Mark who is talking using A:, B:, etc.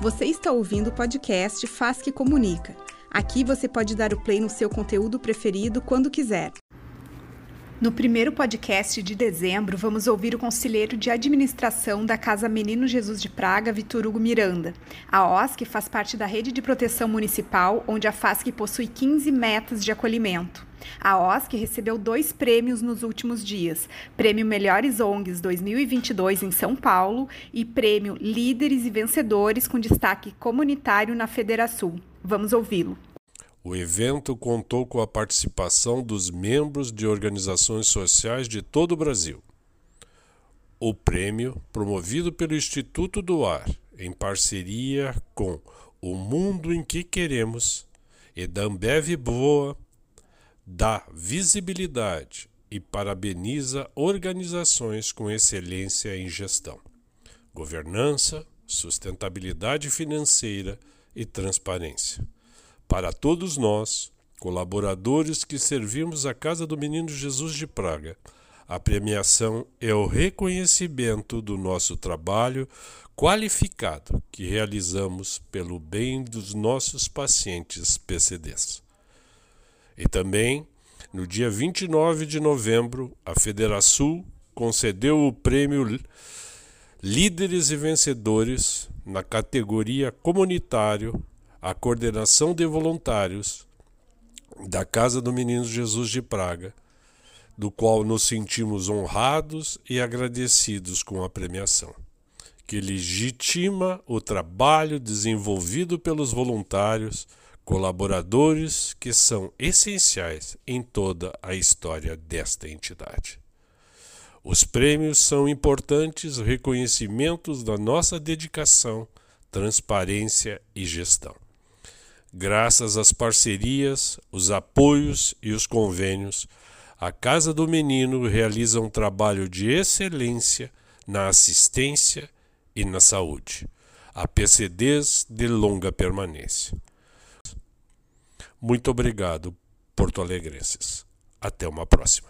A: Você está ouvindo o podcast Faz que Comunica. Aqui você pode dar o play no seu conteúdo preferido quando quiser. No primeiro podcast de dezembro, vamos ouvir o conselheiro de administração da Casa Menino Jesus de Praga, Vitor Hugo Miranda. A OSC faz parte da rede de proteção municipal, onde a FASC possui 15 metas de acolhimento. A OSC recebeu dois prêmios nos últimos dias: Prêmio Melhores ONGs 2022 em São Paulo e Prêmio Líderes e Vencedores com destaque comunitário na Federação. Vamos ouvi-lo.
B: O evento contou com a participação dos membros de organizações sociais de todo o Brasil. O prêmio, promovido pelo Instituto do Ar, em parceria com O Mundo em que Queremos e da Ambev Boa, dá visibilidade e parabeniza organizações com excelência em gestão, governança, sustentabilidade financeira e transparência. Para todos nós, colaboradores que servimos a Casa do Menino Jesus de Praga, a premiação é o reconhecimento do nosso trabalho qualificado que realizamos pelo bem dos nossos pacientes PCDs. E também, no dia 29 de novembro, a Federação concedeu o prêmio Líderes e Vencedores na categoria Comunitário a coordenação de voluntários da Casa do Menino Jesus de Praga, do qual nos sentimos honrados e agradecidos com a premiação, que legitima o trabalho desenvolvido pelos voluntários, colaboradores que são essenciais em toda a história desta entidade. Os prêmios são importantes reconhecimentos da nossa dedicação, transparência e gestão. Graças às parcerias, os apoios e os convênios, a Casa do Menino realiza um trabalho de excelência na assistência e na saúde, a PCDs de longa permanência. Muito obrigado, Porto Alegrenses. Até uma próxima.